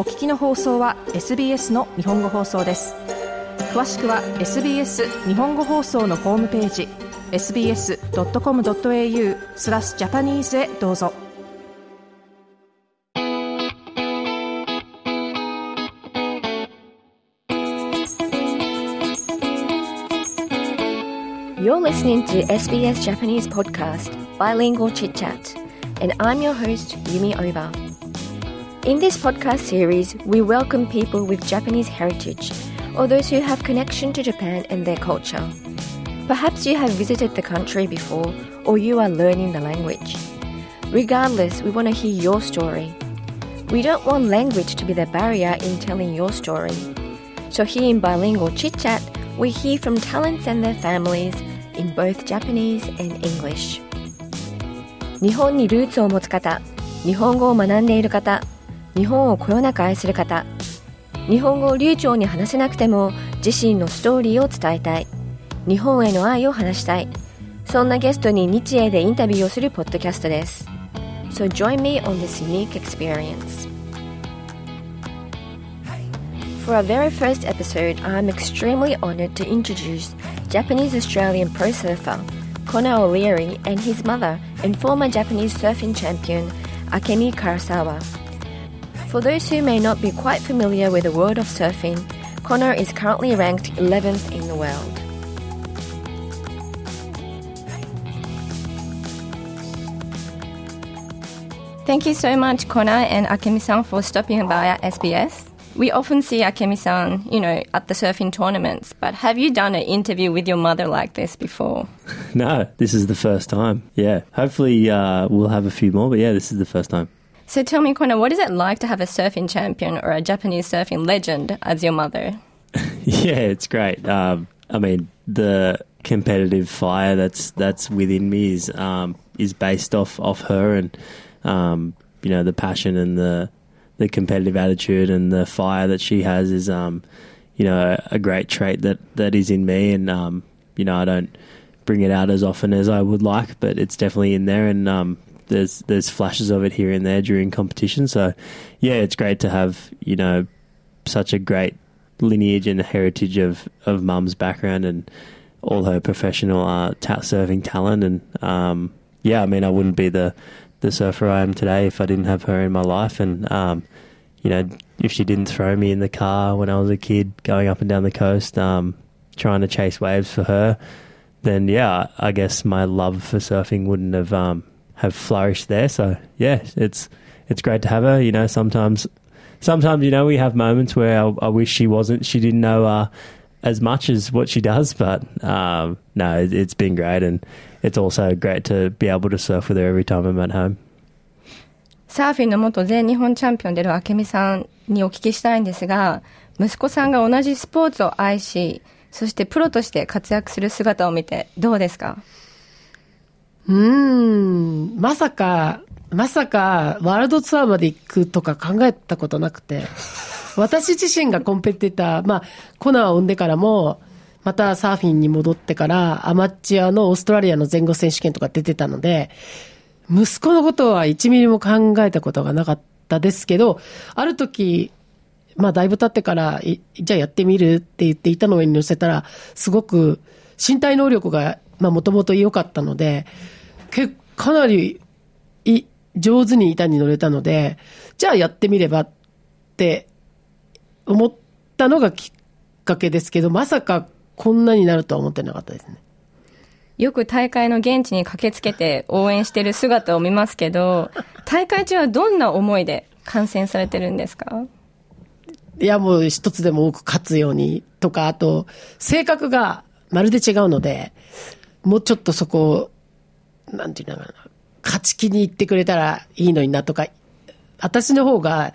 お聞きの放送は SBS の日本語放送です詳しくは SBS 日本語放送のホームページ sbs.com.au スラスジャパニーズへどうぞ You're listening to SBS Japanese podcast, Bilingual Chit Chat, and I'm your host, Yumi Oba. In this podcast series, we welcome people with Japanese heritage or those who have connection to Japan and their culture. Perhaps you have visited the country before or you are learning the language. Regardless, we want to hear your story. We don't want language to be the barrier in telling your story. So here in Bilingual Chit Chat, we hear from talents and their families in both Japanese and English. 日本にルーツを持つ方、日本語を学んでいる方、 日本をこよなく愛する方、日本語を流暢に話せなくても自身のストーリーを伝えたい、日本への愛を話したい、そんなゲストに日英でインタビューをするポッドキャストです。So join me on this unique experience. For our very first episode, I'm extremely honored to introduce Japanese Australian pro surfer Kona O'Leary and his mother and former Japanese surfing champion Akemi Karasawa. For those who may not be quite familiar with the world of surfing, Connor is currently ranked 11th in the world. Thank you so much, Connor and Akemi-san, for stopping by at SBS. We often see Akemi-san, you know, at the surfing tournaments, but have you done an interview with your mother like this before? No, this is the first time. Yeah. Hopefully uh, we'll have a few more, but yeah, this is the first time. So tell me, Connor, what is it like to have a surfing champion or a Japanese surfing legend as your mother? yeah, it's great. Um, I mean, the competitive fire that's that's within me is um, is based off off her, and um, you know the passion and the the competitive attitude and the fire that she has is um, you know a great trait that that is in me, and um, you know I don't bring it out as often as I would like, but it's definitely in there, and um, there's there's flashes of it here and there during competition. So yeah, it's great to have you know such a great lineage and heritage of of mum's background and all her professional uh, ta- surfing talent. And um, yeah, I mean, I wouldn't be the the surfer I am today if I didn't have her in my life. And um, you know, if she didn't throw me in the car when I was a kid going up and down the coast, um, trying to chase waves for her, then yeah, I guess my love for surfing wouldn't have um, have flourished there. So yeah, it's it's great to have her. You know, sometimes sometimes you know we have moments where I, I wish she wasn't, she didn't know uh, as much as what she does. But um, no, it, it's been great, and it's also great to be able to surf with her every time I'm at home. サーフィンの元全日本チャンピオンである明美さんにお聞きしたいんですが、息子さんが同じスポーツを愛し、そしてプロとして活躍する姿を見てどうですか うん、まさか、まさか、ワールドツアーまで行くとか考えたことなくて、私自身がコンペティター、まあ、コナーを生んでからも、またサーフィンに戻ってから、アマチュアのオーストラリアの全豪選手権とか出てたので、息子のことは1ミリも考えたことがなかったですけど、ある時、まあだいぶ経ってから、じゃあやってみるって言って板の上に乗せたら、すごく身体能力が、まあもともと良かったので、けかなりい上手に板に乗れたので、じゃあやってみればって思ったのがきっかけですけど、まさかこんなになるとは思ってなかったですね。よく大会の現地に駆けつけて応援してる姿を見ますけど、大会中はどんな思いで観戦されてるんですか？いや、もう一つでも多く勝つようにとか、あと、性格がまるで違うので、もうちょっとそこを、なんていうのかな、勝ち気に行ってくれたらいいのになとか、私の方が、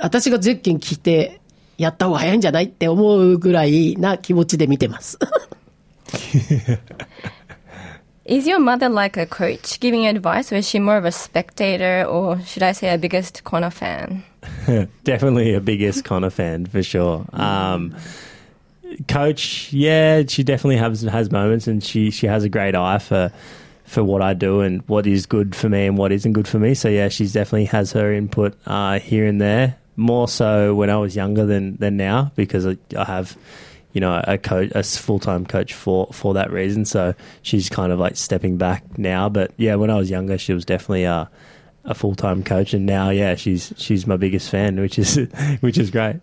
私がゼッケン聞いて、やった方が早いんじゃないって思うぐらいな気持ちで見てます。Is your mother like a coach giving advice, or is she more of a spectator, or should I say a biggest Connor fan? Definitely a biggest Connor fan for sure. Um, coach, yeah, she definitely has has moments, and she she has a great eye for for what I do and what is good for me and what isn't good for me. So yeah, she's definitely has her input uh, here and there. more so when I was younger than than now because I, have you know a coach a full time coach for for that reason. So she's kind of like stepping back now. But yeah, when I was younger, she was definitely a a full time coach, and now yeah, she's she's my biggest fan, which is which is great.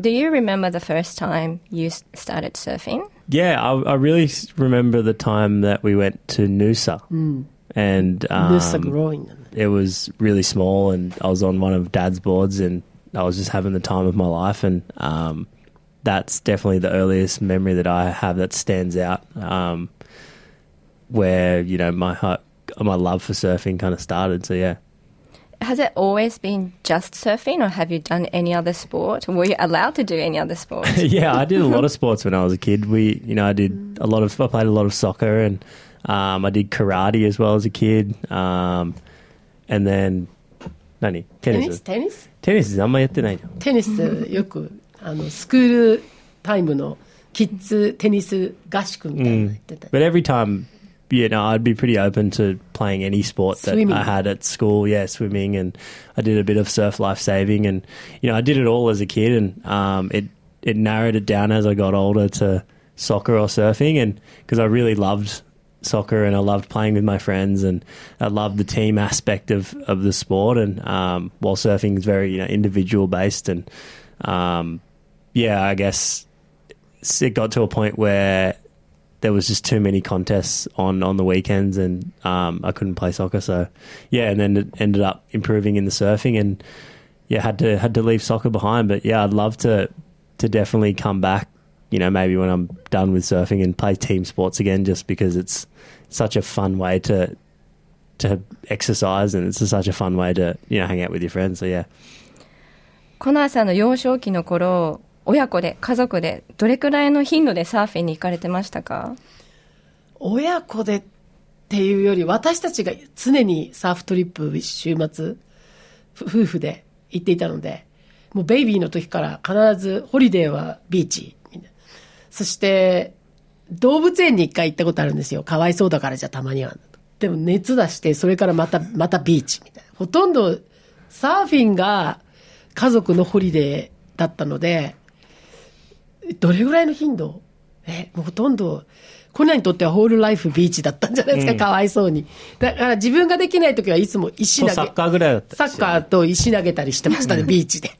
Do you remember the first time you started surfing? Yeah, I, I really remember the time that we went to Noosa, and um, Noosa growing. it was really small, and I was on one of Dad's boards, and I was just having the time of my life, and um, that's definitely the earliest memory that I have that stands out, um, where you know my heart, my love for surfing kind of started. So yeah Has it always been just surfing, or have you done any other sport? Were you allowed to do any other sport? yeah, I did a lot of sports when I was a kid. We, you know, I did a lot of, I played a lot of soccer and um, I did karate as well as a kid. Um, and then, 何テニステニステニスあんまやってないじゃん。テニスよくあのスクールタイムのキッズテニス合宿みたいなのやってた、 But every time, you know, I'd be pretty open to playing any sport that I had at school. Yeah, swimming, and I did a bit of surf life saving, and you know, I did it all as a kid, and um, it it narrowed it down as I got older to soccer or surfing, and because I really loved soccer and I loved playing with my friends, and I loved the team aspect of of the sport, and um, while surfing is very you know individual based, and um, yeah, I guess it got to a point where there was just too many contests on on the weekends, and um, I couldn't play soccer. So yeah, and then it ended up improving in the surfing, and yeah, had to had to leave soccer behind. But yeah, I'd love to to definitely come back. You know, maybe when I'm done with surfing and play team sports again, just because it's such a fun way to to exercise, and it's such a fun way to you know hang out with your friends. So yeah. コナーさんの幼少期の頃、 親子で、家族で、どれくらいの頻度でサーフィンに行かれてましたか？親子でっていうより私たちが常にサーフトリップ週末夫婦で行っていたのでもうベイビーの時から必ずホリデーはビーチそして動物園に一回行ったことあるんですよ。かわいそうだからじゃたまには。でも熱出してそれからまたまたビーチみたいな。ほとんどサーフィンが家族のホリデーだったのでどれぐらいの頻度？え、もうほとんど、コナンにとってはホールライフビーチだったんじゃないですか、かわいそうに。だから自分ができない時はいつも石投げ。サッカーぐらいだったサッカーと石投げたりしてましたね、ビーチで。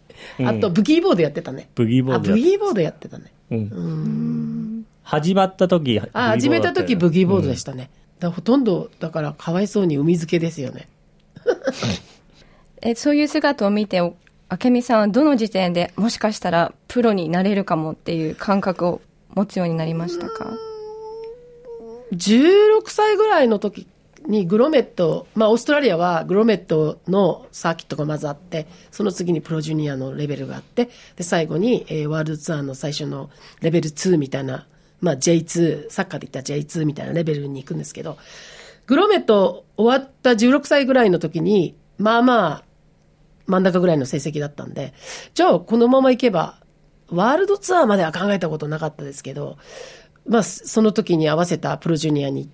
あと、ブギーボードやってたね。ブギーボードブギーボードやってたね。始まった時あ、始めた時ブギーボードでししたね。だからほとんど、だからかわいそうに海漬けですよね。えそういう姿を見て、お明美さんはどの時点でもしかしたらプロになれるかもっていう感覚を持つようになりましたか？16歳ぐらいの時にグロメット、まあオーストラリアはグロメットのサーキットがまずあって、その次にプロジュニアのレベルがあって、で、最後に、えーワールドツアーの最初のレベル2みたいな、まあ J2、サッカーで言ったら J2 みたいなレベルに行くんですけど、グロメット終わった16歳ぐらいの時に、まあまあ、真ん中ぐらいの成績だったんで、じゃあこのまま行けば、ワールドツアーまでは考えたことなかったですけど、まあ、その時に合わせたプロジュニアに、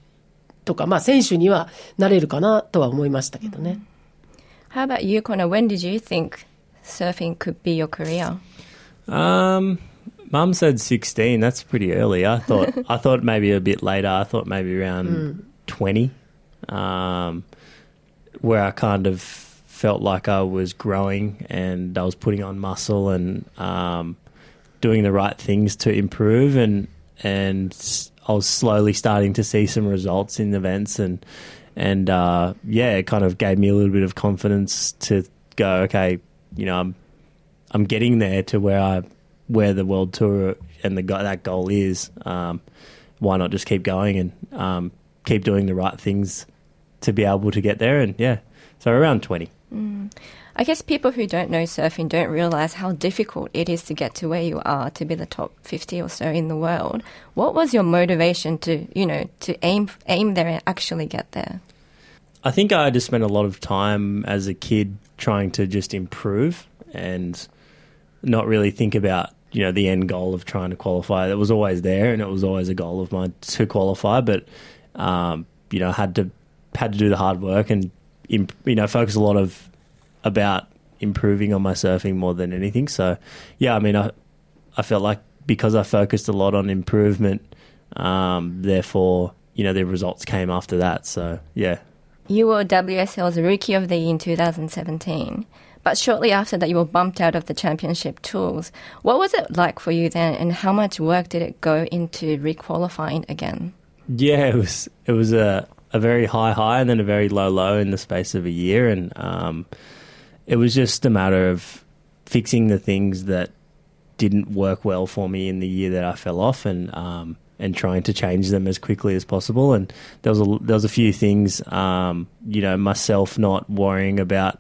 とか、まあ選手にはなれるかなとは思いましたけどね。How about you, Connor? When did you think surfing could be your career? Um, Mum said sixteen. That's pretty early. I thought. I thought maybe a bit later. I thought maybe around twenty, um, where I kind of felt like I was growing and I was putting on muscle and um, doing the right things to improve and and I was slowly starting to see some results in events and and uh, yeah, it kind of gave me a little bit of confidence to go. Okay, you know, I'm I'm getting there to where I where the world tour and the that goal is. Um, why not just keep going and um, keep doing the right things to be able to get there? And yeah, so around twenty. I guess people who don't know surfing don't realize how difficult it is to get to where you are to be the top 50 or so in the world. What was your motivation to, you know, to aim aim there and actually get there? I think I just spent a lot of time as a kid trying to just improve and not really think about you know the end goal of trying to qualify. It was always there, and it was always a goal of mine to qualify. But um, you know, had to had to do the hard work and you know focus a lot of about improving on my surfing more than anything. So, yeah, I mean, I I felt like because I focused a lot on improvement, um, therefore, you know, the results came after that. So, yeah. You were WSL's Rookie of the Year in 2017. But shortly after that, you were bumped out of the championship tools. What was it like for you then, and how much work did it go into requalifying again? Yeah, it was it was a a very high high and then a very low low in the space of a year, and um, it was just a matter of fixing the things that didn't work well for me in the year that I fell off, and um, and trying to change them as quickly as possible. And there was a there was a few things, um, you know, myself not worrying about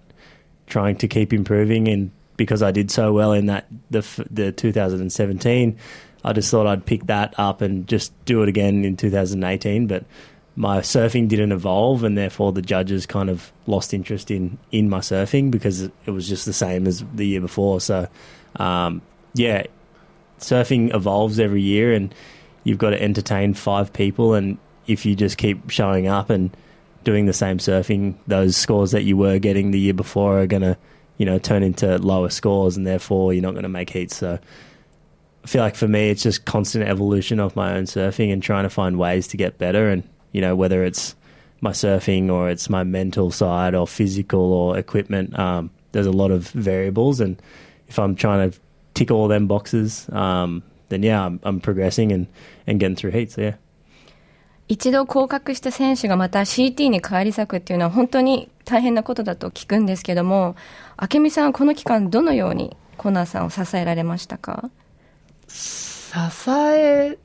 trying to keep improving, and because I did so well in that the the 2017, I just thought I'd pick that up and just do it again in 2018, but. My surfing didn't evolve, and therefore the judges kind of lost interest in, in my surfing because it was just the same as the year before. So, um, yeah, surfing evolves every year, and you've got to entertain five people. And if you just keep showing up and doing the same surfing, those scores that you were getting the year before are going to, you know, turn into lower scores, and therefore you're not going to make heats. So I feel like for me, it's just constant evolution of my own surfing and trying to find ways to get better. And you know, whether it's my surfing or it's my mental side or physical or equipment, um, there's a lot of variables. And if I'm trying to tick all them boxes, um, then yeah, I'm, I'm progressing and, and getting through heats. So yeah. 一度降格した選手がまた CT に返り咲くっていうのは本当に大変なことだと聞くんですけども、明美さんはこの期間どのようにコナーさんを支えられましたか支え、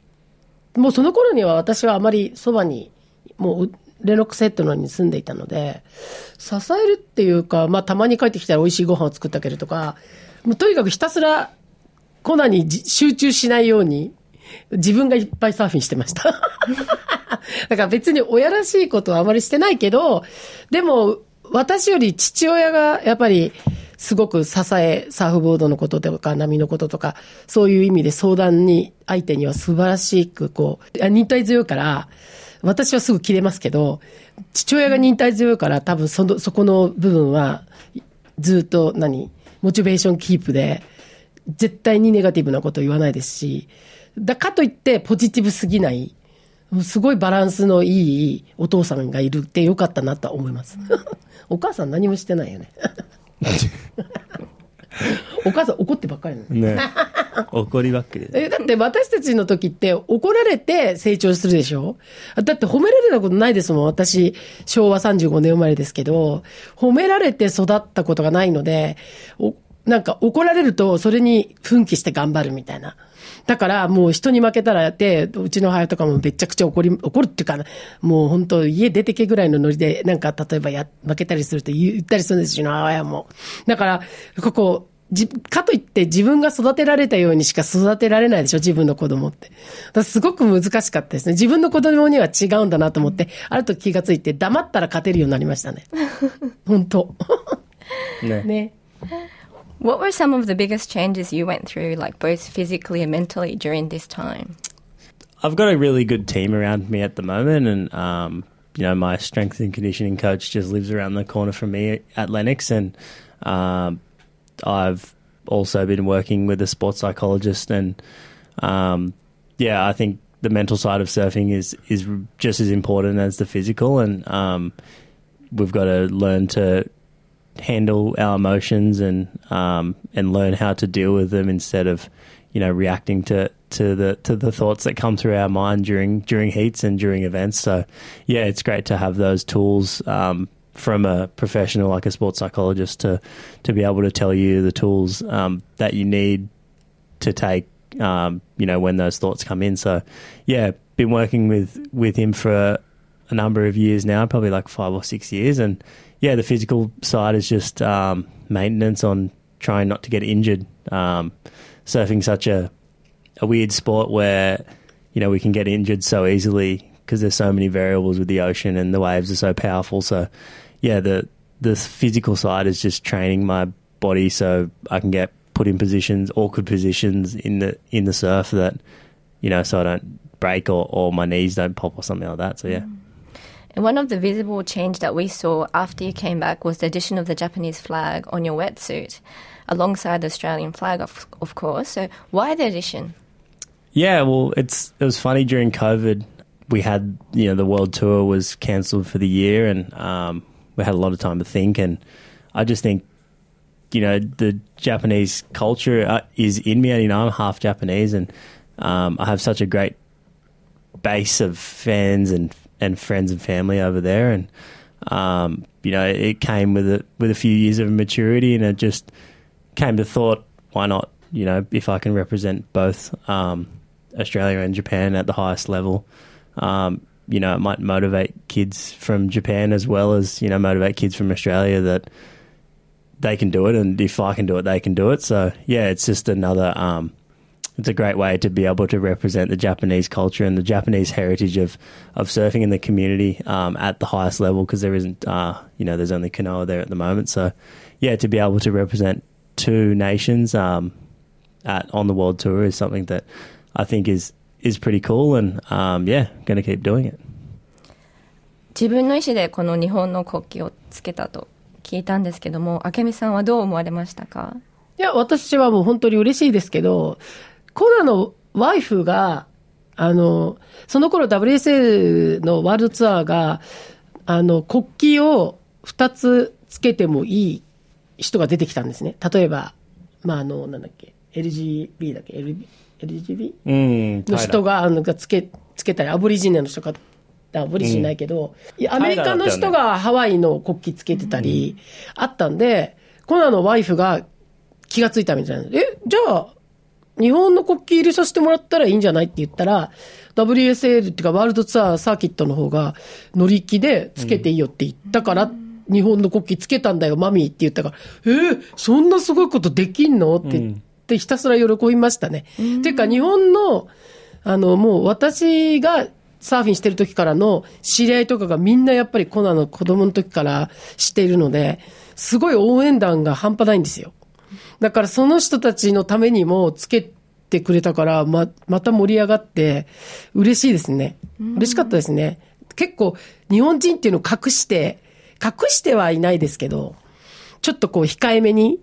もうその頃には私はあまりそばに、もうレノックセットのに住んでいたので、支えるっていうか、まあたまに帰ってきたら美味しいご飯を作ってあげるとか、もうとにかくひたすらコナに集中しないように、自分がいっぱいサーフィンしてました。だから別に親らしいことはあまりしてないけど、でも私より父親がやっぱりすごく支え、サーフボードのこととか波のこととか、そういう意味で相談に、相手には素晴らしくこう、忍耐強いから、私はすぐ切れますけど、父親が忍耐強いから多分その、そこの部分はずっと何、モチベーションキープで、絶対にネガティブなこと言わないですし、だかといってポジティブすぎない、すごいバランスのいいお父さんがいるってよかったなと思います。お母さん何もしてないよね。お母さん怒ってばっかりなの。ね怒りばっかりで。え、だって私たちの時って怒られて成長するでしょ？だって褒められたことないですもん。私、昭和35年生まれですけど、褒められて育ったことがないので、なんか怒られるとそれに奮起して頑張るみたいな。だからもう人に負けたらやって、うちの母とかもめちゃくちゃ怒り、怒るっていうか、もう本当家出てけぐらいのノリで、なんか例えばや、負けたりすると言ったりするんですよ、母親も。だから、ここ、じ、かといって自分が育てられたようにしか育てられないでしょ自分の子供って。すごく難しかったですね。自分の子供には違うんだなと思って、ある時気がついて黙ったら勝てるようになりましたね。本当。ね。ね。What were some of the biggest changes you went through, like both physically and mentally during this time? I've got a really good team around me at the moment, and um, you know my strength and conditioning coach just lives around the corner from me at Lennox, and um, I've also been working with a sports psychologist, and um, yeah, I think the mental side of surfing is is just as important as the physical, and um, we've got to learn to handle our emotions and um, and learn how to deal with them instead of you know reacting to to the to the thoughts that come through our mind during during heats and during events. So yeah, it's great to have those tools um, from a professional like a sports psychologist to to be able to tell you the tools um, that you need to take. Um, you know when those thoughts come in. So yeah, been working with with him for a number of years now, probably like five or six years, and yeah, the physical side is just um, maintenance on trying not to get injured. Um, surfing such a a weird sport where you know we can get injured so easily because there's so many variables with the ocean and the waves are so powerful. So yeah, the the physical side is just training my body so I can get put in positions, awkward positions in the in the surf that you know so I don't break or, or my knees don't pop or something like that. So yeah. Mm. And one of the visible change that we saw after you came back was the addition of the Japanese flag on your wetsuit, alongside the Australian flag, of, of course. So why the addition? Yeah, well, it's it was funny during COVID. We had you know the world tour was cancelled for the year, and um, we had a lot of time to think. And I just think you know the Japanese culture uh, is in me. You know, I'm half Japanese, and um, I have such a great base of fans and and friends and family over there, and um, you know, it came with a with a few years of maturity, and it just came to thought, why not? You know, if I can represent both um, Australia and Japan at the highest level, um, you know, it might motivate kids from Japan as well as you know motivate kids from Australia that they can do it, and if I can do it, they can do it. So yeah, it's just another um, it's a great way to be able to represent the Japanese culture and the Japanese heritage of, of surfing in the community um, at the highest level because there isn't, uh, you know, there's only Kanoa there at the moment. So, yeah, to be able to represent two nations um, at on the world tour is something that I think is is pretty cool, and um, yeah, going to keep doing it. 自分の意思でこの日本の国旗をつけたと聞いたんですけども、明美さんはどう思われましたかいや、私はもう本当に嬉しいですけど、 コナのワイフが、あの、その頃 WSL のワールドツアーが、あの、国旗を2つつけてもいい人が出てきたんですね。例えば、まあ、あの、なんだっけ、LGB だっけ、LB LGB? の人が、あの、がつけ、つけたり、アボリジネの人が、アボリジネないけど、うん、アメリカの人がハワイの国旗つけてたり、あったんで、コナのワイフが気がついたみたいな。え、じゃあ、日本の国旗入れさせてもらったらいいんじゃないって言ったら、WSL っていうかワールドツアーサーキットの方が乗り気でつけていいよって言ったから、うん、日本の国旗つけたんだよ、マミーって言ったから、えー、そんなすごいことできんのって言ってひたすら喜びましたね。うん、ていうか日本の、あの、もう私がサーフィンしてる時からの知り合いとかがみんなやっぱりコナの子供の時から知っているので、すごい応援団が半端ないんですよ。だからその人たちのためにもつけてくれたから、ま、また盛り上がって、嬉しいですね。嬉しかったですね。結構、日本人っていうのを隠して、隠してはいないですけど、ちょっとこう控えめに、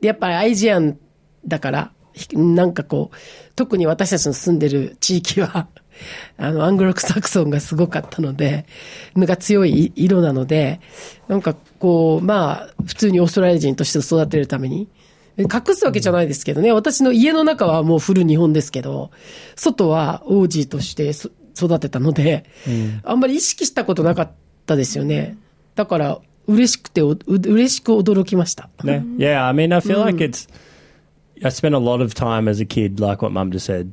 やっぱりアイジアンだから、なんかこう、特に私たちの住んでる地域は あの、アングロクサクソンがすごかったので、のが強い色なので、なんかこう、まあ、普通にオーストラリア人として育てるために、隠すわけじゃないですけどね、私の家の中はもうフル日本ですけど、外は王子として育てたので、うん、あんまり意識したことなかったですよね。だから、嬉しくて、嬉しく驚きました。ね。Yeah, I mean, I feel like it's, I spent a lot of time as a kid, like what mum just said,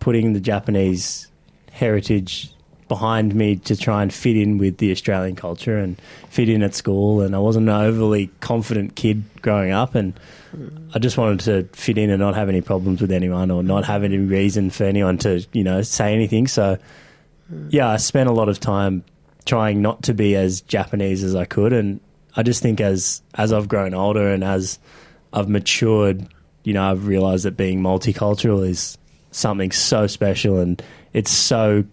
putting the Japanese heritage behind me to try and fit in with the Australian culture and fit in at school. And I wasn't an overly confident kid growing up, and I just wanted to fit in and not have any problems with anyone or not have any reason for anyone to, you know, say anything. So, yeah, I spent a lot of time trying not to be as Japanese as I could, and I just think as as I've grown older and as I've matured, you know, I've realised that being multicultural is something so special and it's so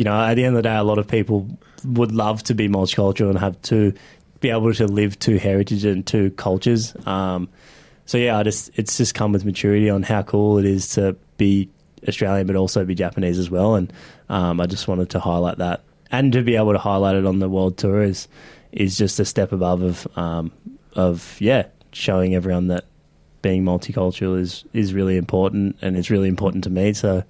you know, at the end of the day, a lot of people would love to be multicultural and have to be able to live two heritage and two cultures. Um, so yeah, I just it's just come with maturity on how cool it is to be Australian, but also be Japanese as well. And um, I just wanted to highlight that, and to be able to highlight it on the world tour is is just a step above of um, of yeah, showing everyone that being multicultural is is really important, and it's really important to me. So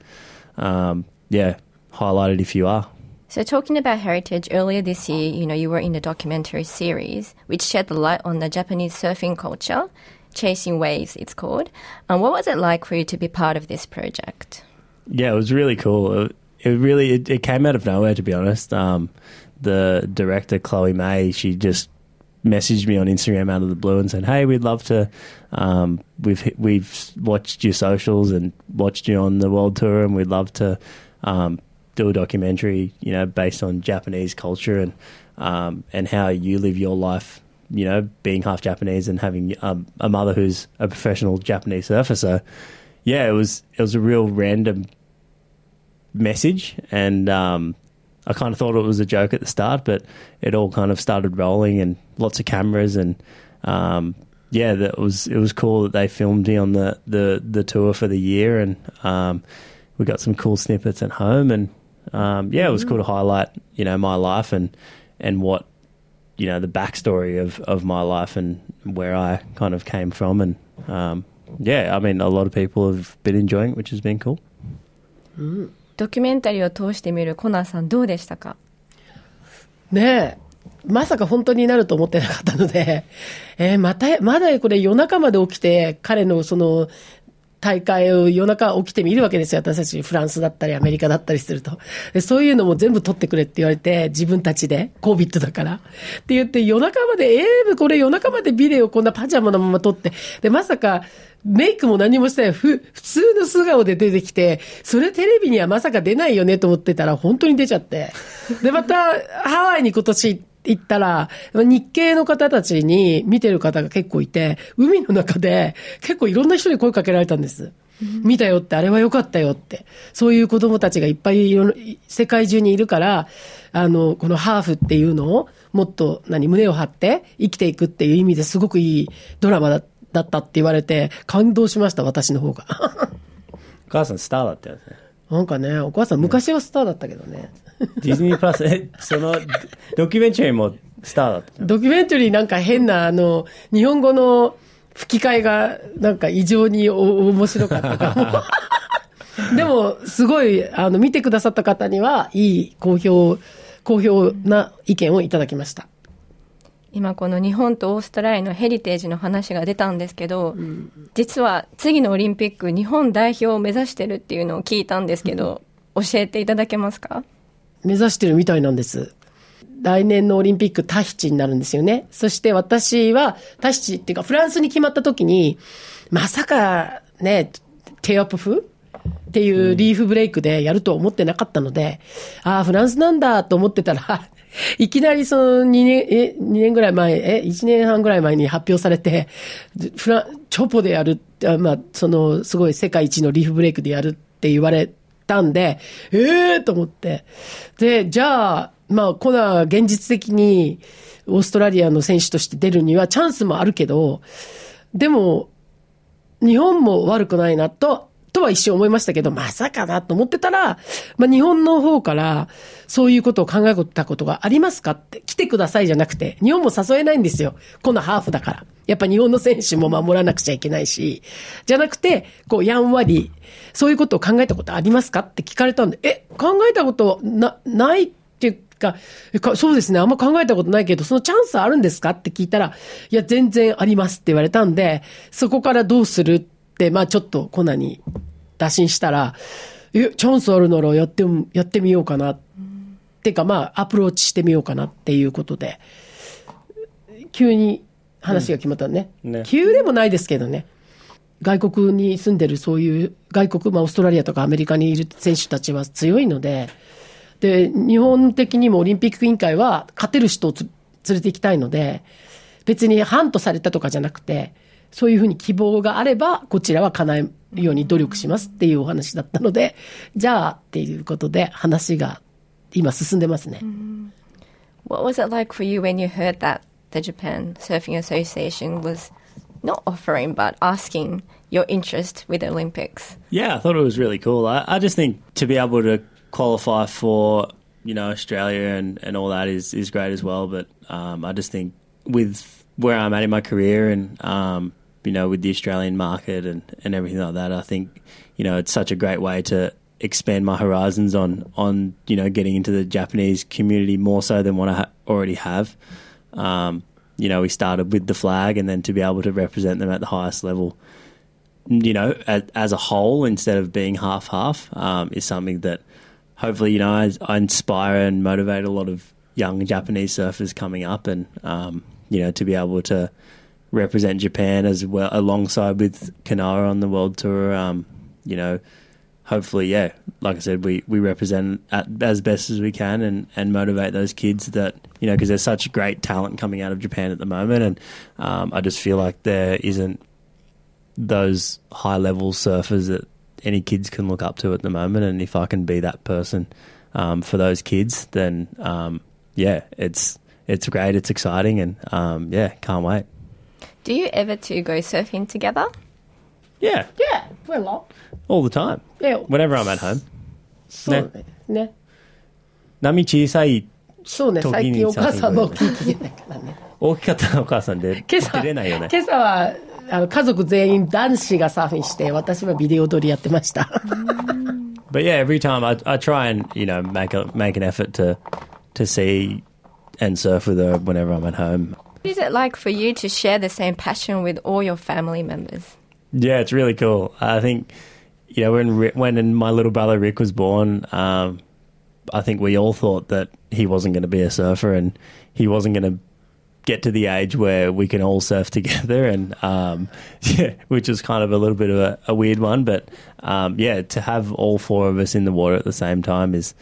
um, yeah, highlighted if you are. So, talking about heritage, earlier this year, you know, you were in a documentary series which shed the light on the Japanese surfing culture, Chasing Waves, it's called. And what was it like for you to be part of this project? Yeah, it was really cool. It, it really it, it, came out of nowhere, to be honest. Um, the director Chloe May, she just messaged me on Instagram out of the blue and said, "Hey, we'd love to. Um, we've we've watched your socials and watched you on the world tour, and we'd love to." Um, do a documentary, you know, based on Japanese culture and um, and how you live your life, you know, being half Japanese and having um, a mother who's a professional Japanese surfer. So, yeah, it was it was a real random message, and um, I kind of thought it was a joke at the start, but it all kind of started rolling and lots of cameras and um, yeah, that was it was cool that they filmed me on the, the, the tour for the year and um, we got some cool snippets at home and um, yeah, it was cool to highlight you know my life and and what you know the backstory of, of my life and where I kind of came from and um, yeah, I mean a lot of people have been enjoying it, which has been cool. ドキュメンタリーを通してみるコナーさんどうでしたかねえ。まさか本当になると思ってなかったので、えーまた、まだこれ夜中まで起きて、彼のその、 大会を夜中起きて見るわけですよ。私たちフランスだったりアメリカだったりすると。でそういうのも全部撮ってくれって言われて、自分たちで、コービットだから。って言って夜中まで、ええこれ夜中までビデオこんなパジャマのまま撮って。で、まさか、メイクも何もしてない、ふ、普通の素顔で出てきて、それテレビにはまさか出ないよねと思ってたら、本当に出ちゃって。で、また、ハワイに今年行ったら、日系の方たちに見てる方が結構いて、海の中で結構いろんな人に声かけられたんです。見たよって、あれは良かったよって。そういう子供たちがいっぱいいろ世界中にいるから、あの、このハーフっていうのをもっと何、胸を張って生きていくっていう意味ですごくいいドラマだだったって言われて、感動しました、私の方が。お 母さんスターだったよね。なんかね、お母さん昔はスターだったけどね。ディズニープラス、え、その、ドキュメンタリーもスターだった。ドキュメンタリーなんか変な、あの、日本語の吹き替えがなんか異常にお面白かったかも。でも、すごい、あの、見てくださった方には、いい、好評、好評な意見をいただきました。今この日本とオーストラリアのヘリテージの話が出たんですけど、実は次のオリンピック日本代表を目指してるっていうのを聞いたんですけど、教えていただけますか？目指してるみたいなんです。来年のオリンピックタヒチになるんですよね。そして私はタヒチっていうかフランスに決まった時に、まさかね、テアップ風？っていうリーフブレイクでやるとは思ってなかったので、ああ、フランスなんだと思ってたら、いきなりその2年、え、2年ぐらい前、え、1年半ぐらい前に発表されて、フラン、チョポでやるって、あまあ、その、すごい世界一のリーフブレイクでやるって言われたんで、ええー、と思って。で、じゃあ、まあ、コナー現実的にオーストラリアの選手として出るにはチャンスもあるけど、でも、日本も悪くないなと、とは一瞬思いましたけど、まさかなと思ってたら、まあ、日本の方から、そういうことを考えたことがありますかって、来てくださいじゃなくて、日本も誘えないんですよ。このハーフだから。やっぱ日本の選手も守らなくちゃいけないし、じゃなくて、こう、やんわり、そういうことを考えたことありますかって聞かれたんで、え、考えたことな、ないっていうか、かそうですね、あんま考えたことないけど、そのチャンスあるんですかって聞いたら、いや、全然ありますって言われたんで、そこからどうするって、まあちょっとコナに打診したら、え、チャンスあるならやっても、やってみようかな。っていうか、まあ、アプローチしてみようかなっていうことで、急に話が決まったね。うんね急でもないですけどね。外国に住んでるそういう、外国、まあ、オーストラリアとかアメリカにいる選手たちは強いので、で、日本的にもオリンピック委員会は勝てる人をつ連れて行きたいので、別に反とされたとかじゃなくて、そういうふうに希望があれば、こちらは叶えるように努力しますっていうお話だったので、じゃあっていうことで話が今進んでますね。 What was it like for you when you heard that the Japan Surfing Association was not offering but asking your interest with the Olympics? Yeah, I thought it was really cool. I, I just think to be able to qualify for you know Australia and, and all that is, is great as well. But um, I just think with where I'm at in my career and um, you know with the Australian market and, and everything like that, I think you know it's such a great way to expand my horizons on on you know getting into the Japanese community more so than what I ha- already have. Um, you know, we started with the flag, and then to be able to represent them at the highest level you know, as, as a whole instead of being half half um, is something that hopefully, you know, I, I inspire and motivate a lot of young Japanese surfers coming up and, um, you know, to be able to represent Japan as well alongside with Kanoa on the world tour, um, you know, hopefully, yeah, like I said, we, we represent at, as best as we can and, and motivate those kids that, you know, because there's such great talent coming out of Japan at the moment. And um, I just feel like there isn't those high level surfers that any kids can look up to at the moment. And if I can be that person, um, for those kids, then um, yeah, it's it's great, it's exciting, and um, yeah, can't wait. Do you ever two go surfing together? Yeah, Yeah, well, all the time. え Whenever I'm at home. そうね。ね。波小さいそうね、時に最近お母さんの聞きだからね。大きかったお母さんで今朝、出れないよね。今朝は、あの、家族全員男子がサーフィンして、私はビデオ撮りやってました。 But yeah, every time I, I try and you know make a make an effort to to see and surf with her whenever I'm at home. What is it like for you to share the same passion with all your family members? Yeah, it's really cool. I think you know when when my little brother Rick was born, um, I think we all thought that he wasn't going to be a surfer and he wasn't going to get to the age where we can all surf together and um, yeah, which is kind of a little bit of a, a weird one, but um, yeah, to have all four of us in the water at the same time is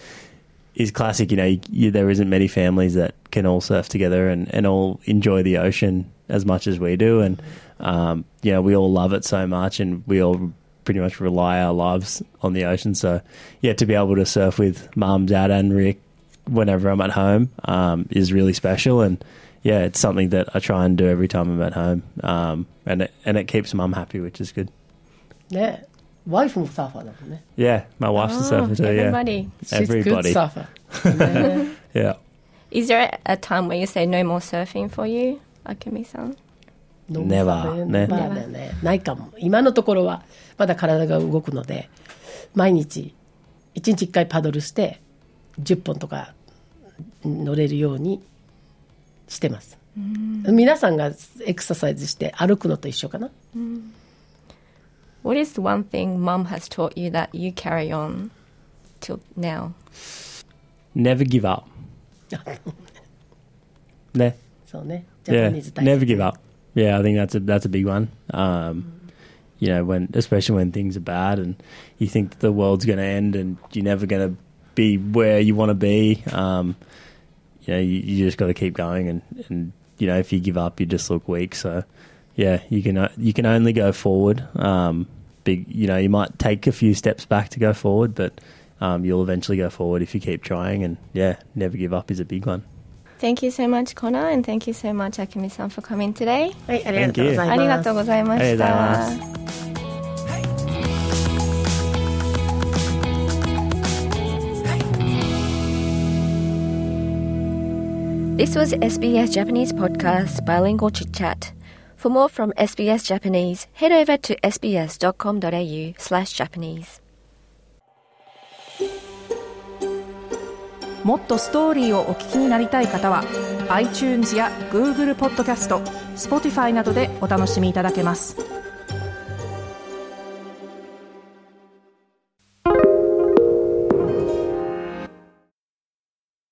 is classic. You know, you, you, there isn't many families that can all surf together and, and all enjoy the ocean as much as we do, and um, you know, we all love it so much, and we all pretty much rely our lives on the ocean. So, yeah, to be able to surf with mum, dad, and Rick whenever I'm at home um, is really special, and yeah, it's something that I try and do every time I'm at home, um, and it, and it keeps mum happy, which is good. ね。ワイフもサーファーだもんね。Yeah, my wife's a surfer too. Yeah, everybody. She's good everybody. surfer. ね Yeah. Is there a time where you say no more surfing for you, Akemi-san? Never ねまあね、ないかも。今のところは、まだ体が動くので、毎日、1日1回パドルして、10本とか乗れるようにしてます。皆さんがエクササイズして歩くのと一緒かな。What is the one thing mum has taught you that you carry on till now? Never give up. Ne- そうね。ジャパ yeah, ニーズ大切 never give up. Yeah, I think that's a that's a big one. Um, you know, when especially when things are bad and you think that the world's going to end and you're never going to be where you want to be. Um, you know, you, you just got to keep going, and, and you know, if you give up, you just look weak. So, yeah, you can o- you can only go forward. Um, big, you know, you might take a few steps back to go forward, but um, you'll eventually go forward if you keep trying. And yeah, never give up is a big one. Thank you so much, Connor, and thank you so much, Akemi-san, for coming today. はい、ありがとうございます。ありがとうございましありがとうございたま。 This was SBS Japanese podcast Bilingual Chit Chat. For more from SBS Japanese, head over to sbs.com.au slash Japanese. もっとストーリーをお聞きになりたい方は iTunes や Google ポッドキャスト Spotify などでお楽しみいただけます